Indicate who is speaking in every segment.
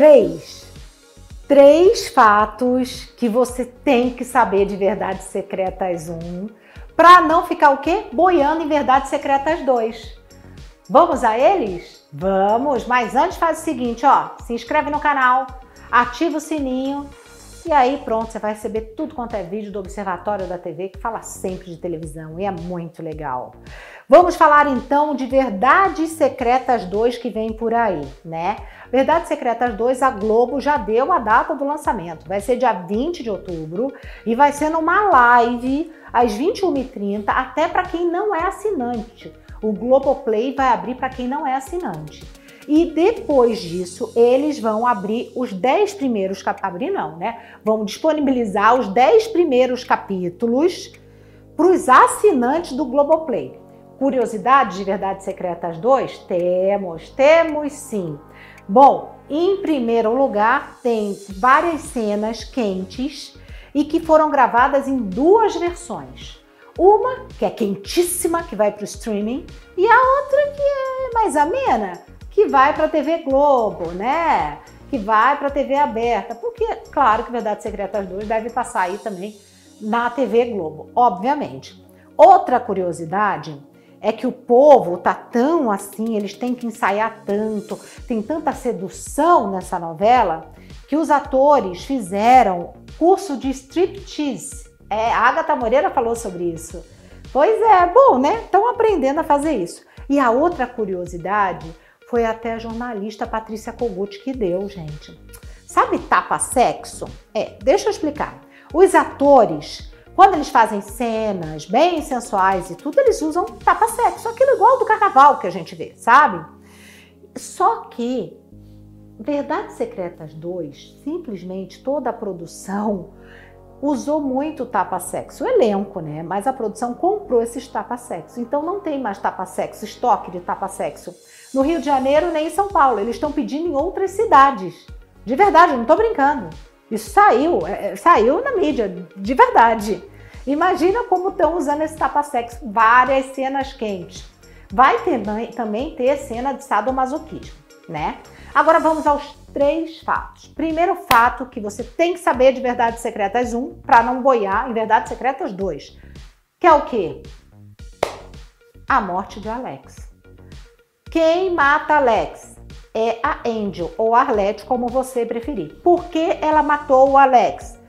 Speaker 1: três. Três fatos que você tem que saber de Verdades Secretas 1 para não ficar o quê? Boiando em Verdades Secretas 2. Vamos a eles? Vamos, mas antes faz o seguinte, ó, se inscreve no canal, ativa o sininho e aí pronto, você vai receber tudo quanto é vídeo do Observatório da TV, que fala sempre de televisão e é muito legal. Vamos falar então de Verdades Secretas 2 que vem por aí, né? Verdades Secretas 2, a Globo já deu a data do lançamento. Vai ser dia 20 de outubro e vai ser numa live às 21h30, até para quem não é assinante. O Globoplay vai abrir para quem não é assinante. E depois disso, eles vão abrir os 10 primeiros capítulos. Abrir não, né? Vão disponibilizar os 10 primeiros capítulos para os assinantes do Globoplay. Curiosidades de Verdades Secretas 2? Temos, temos sim. Bom, em primeiro lugar, tem várias cenas quentes e que foram gravadas em duas versões. Uma que é quentíssima, que vai para o streaming, e a outra que é mais amena, que vai para a TV Globo, né? Que vai para a TV aberta. Porque, claro que Verdades Secretas 2 deve passar aí também na TV Globo, obviamente. Outra curiosidade é que o povo tá tão assim, eles têm que ensaiar tanto, tem tanta sedução nessa novela, que os atores fizeram curso de striptease. É, a Agatha Moreira falou sobre isso. Pois é, bom, né? Estão aprendendo a fazer isso. E a outra curiosidade foi até a jornalista Patrícia Kogut que deu, gente. Sabe tapa-sexo? É, deixa eu explicar. Os atores quando eles fazem cenas bem sensuais e tudo, eles usam tapa-sexo, aquilo igual do carnaval que a gente vê, sabe? Só que Verdades Secretas 2, simplesmente toda a produção usou muito tapa-sexo, o elenco, né? Mas a produção comprou esses tapa-sexo. Então não tem mais tapa-sexo, estoque de tapa-sexo. No Rio de Janeiro nem em São Paulo. Eles estão pedindo em outras cidades. De verdade, não estou brincando. Isso saiu, é, saiu na mídia, de verdade. Imagina como estão usando esse tapa-sexo, várias cenas quentes. Vai ter, também ter cena de sadomasoquismo, né? Agora vamos aos três fatos. Primeiro fato que você tem que saber de Verdades Secretas 1 para não boiar em Verdades Secretas 2, que é o quê? A morte de Alex. Quem mata Alex? É a Angel ou Arlette, como você preferir. Por que ela matou o Alex?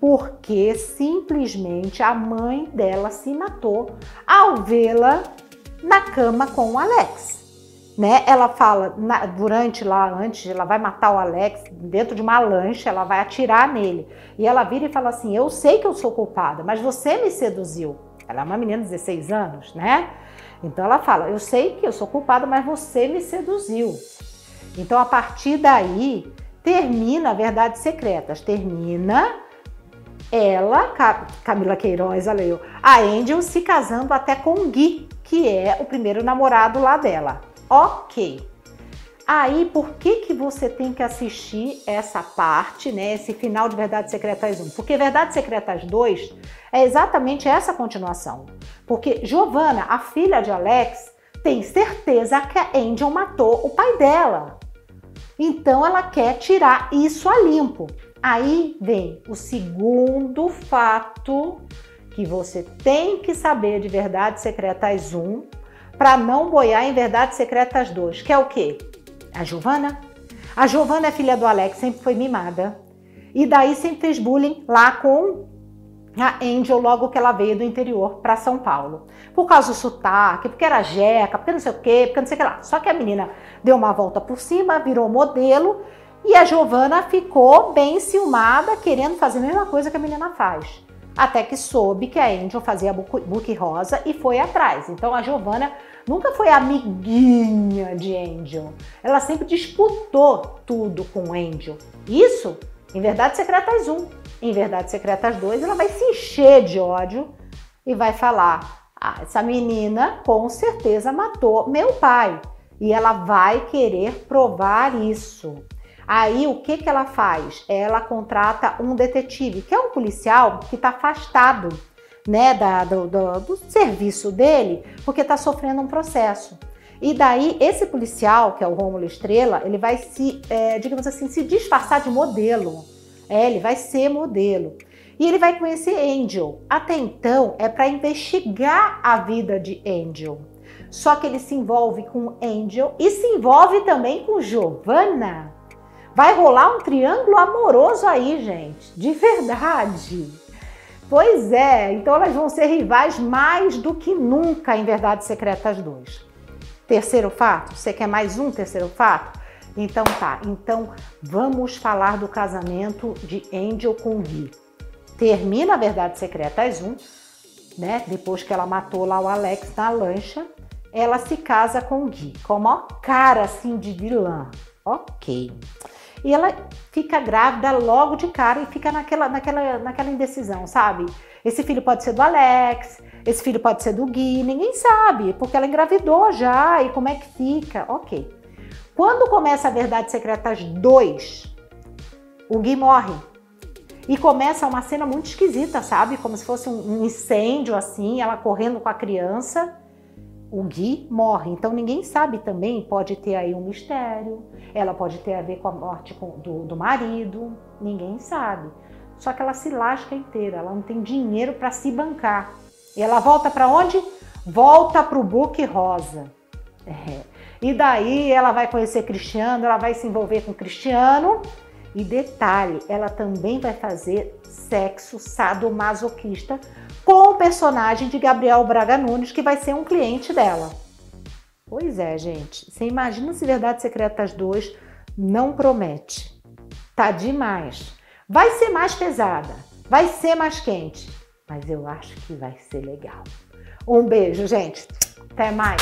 Speaker 1: Porque simplesmente a mãe dela se matou ao vê-la na cama com o Alex. Né? Ela fala na, durante lá antes, ela vai matar o Alex dentro de uma lancha, ela vai atirar nele. E ela vira e fala assim: "Eu sei que eu sou culpada, mas você me seduziu". Ela é uma menina de 16 anos, né? Então ela fala: "Eu sei que eu sou culpada, mas você me seduziu". Então a partir daí termina Verdades Secretas, termina ela, Camila Queiroz, olha eu, a Angel se casando até com o Gui, que é o primeiro namorado lá dela. Ok. Aí, por que que você tem que assistir essa parte, né, esse final de Verdades Secretas 1? Porque Verdades Secretas 2 é exatamente essa continuação. Porque Giovanna, a filha de Alex, tem certeza que a Angel matou o pai dela. Então ela quer tirar isso a limpo. Aí vem o segundo fato que você tem que saber de Verdades Secretas 1 para não boiar em Verdades Secretas 2, que é o quê? A Giovana. A Giovana é filha do Alex, sempre foi mimada. E daí sempre fez bullying lá com a Angel logo que ela veio do interior para São Paulo. Por causa do sotaque, porque era jeca, porque não sei o quê, porque não sei o que lá. Só que a menina deu uma volta por cima, virou modelo e a Giovana ficou bem ciumada, querendo fazer a mesma coisa que a menina faz. Até que soube que a Angel fazia book rosa e foi atrás. Então a Giovana nunca foi amiguinha de Angel. Ela sempre disputou tudo com Angel. Isso em Verdades Secretas 1. Em Verdades Secretas 2, ela vai se encher de ódio e vai falar: ah, essa menina com certeza matou meu pai. E ela vai querer provar isso. Aí o que, que ela faz? Ela contrata um detetive, que é um policial que está afastado né, da, do, do, do serviço dele, porque está sofrendo um processo. E daí, esse policial, que é o Rômulo Estrela, ele vai se, é, digamos assim, se disfarçar de modelo. É, ele vai ser modelo. E ele vai conhecer Angel. Até então, é para investigar a vida de Angel. Só que ele se envolve com Angel e se envolve também com Giovanna. Vai rolar um triângulo amoroso aí, gente. De verdade. Pois é, então elas vão ser rivais mais do que nunca em Verdades Secretas 2. Terceiro fato? Você quer mais um terceiro fato? Então tá, então vamos falar do casamento de Angel com Gui. Termina a Verdades Secretas 1, né? Depois que ela matou lá o Alex na lancha, ela se casa com Gui, com uma cara assim de vilã. Ok. E ela fica grávida logo de cara e fica naquela, naquela, naquela indecisão, sabe? Esse filho pode ser do Alex, esse filho pode ser do Gui, ninguém sabe, porque ela engravidou já e como é que fica? Ok. Quando começa a Verdade Secretas 2, o Gui morre. E começa uma cena muito esquisita, sabe? Como se fosse um incêndio assim, ela correndo com a criança o Gui morre. Então ninguém sabe também, pode ter aí um mistério, ela pode ter a ver com a morte do, do marido, ninguém sabe. Só que ela se lasca inteira, ela não tem dinheiro para se bancar. E ela volta para onde? Volta para o Book Rosa. É. E daí ela vai conhecer Cristiano, ela vai se envolver com Cristiano. E detalhe, ela também vai fazer sexo sadomasoquista com personagem de Gabriel Braga Nunes, que vai ser um cliente dela. Pois é, gente. Você imagina se Verdades Secretas 2 não promete. Tá demais. Vai ser mais pesada, vai ser mais quente, mas eu acho que vai ser legal. Um beijo, gente. Até mais.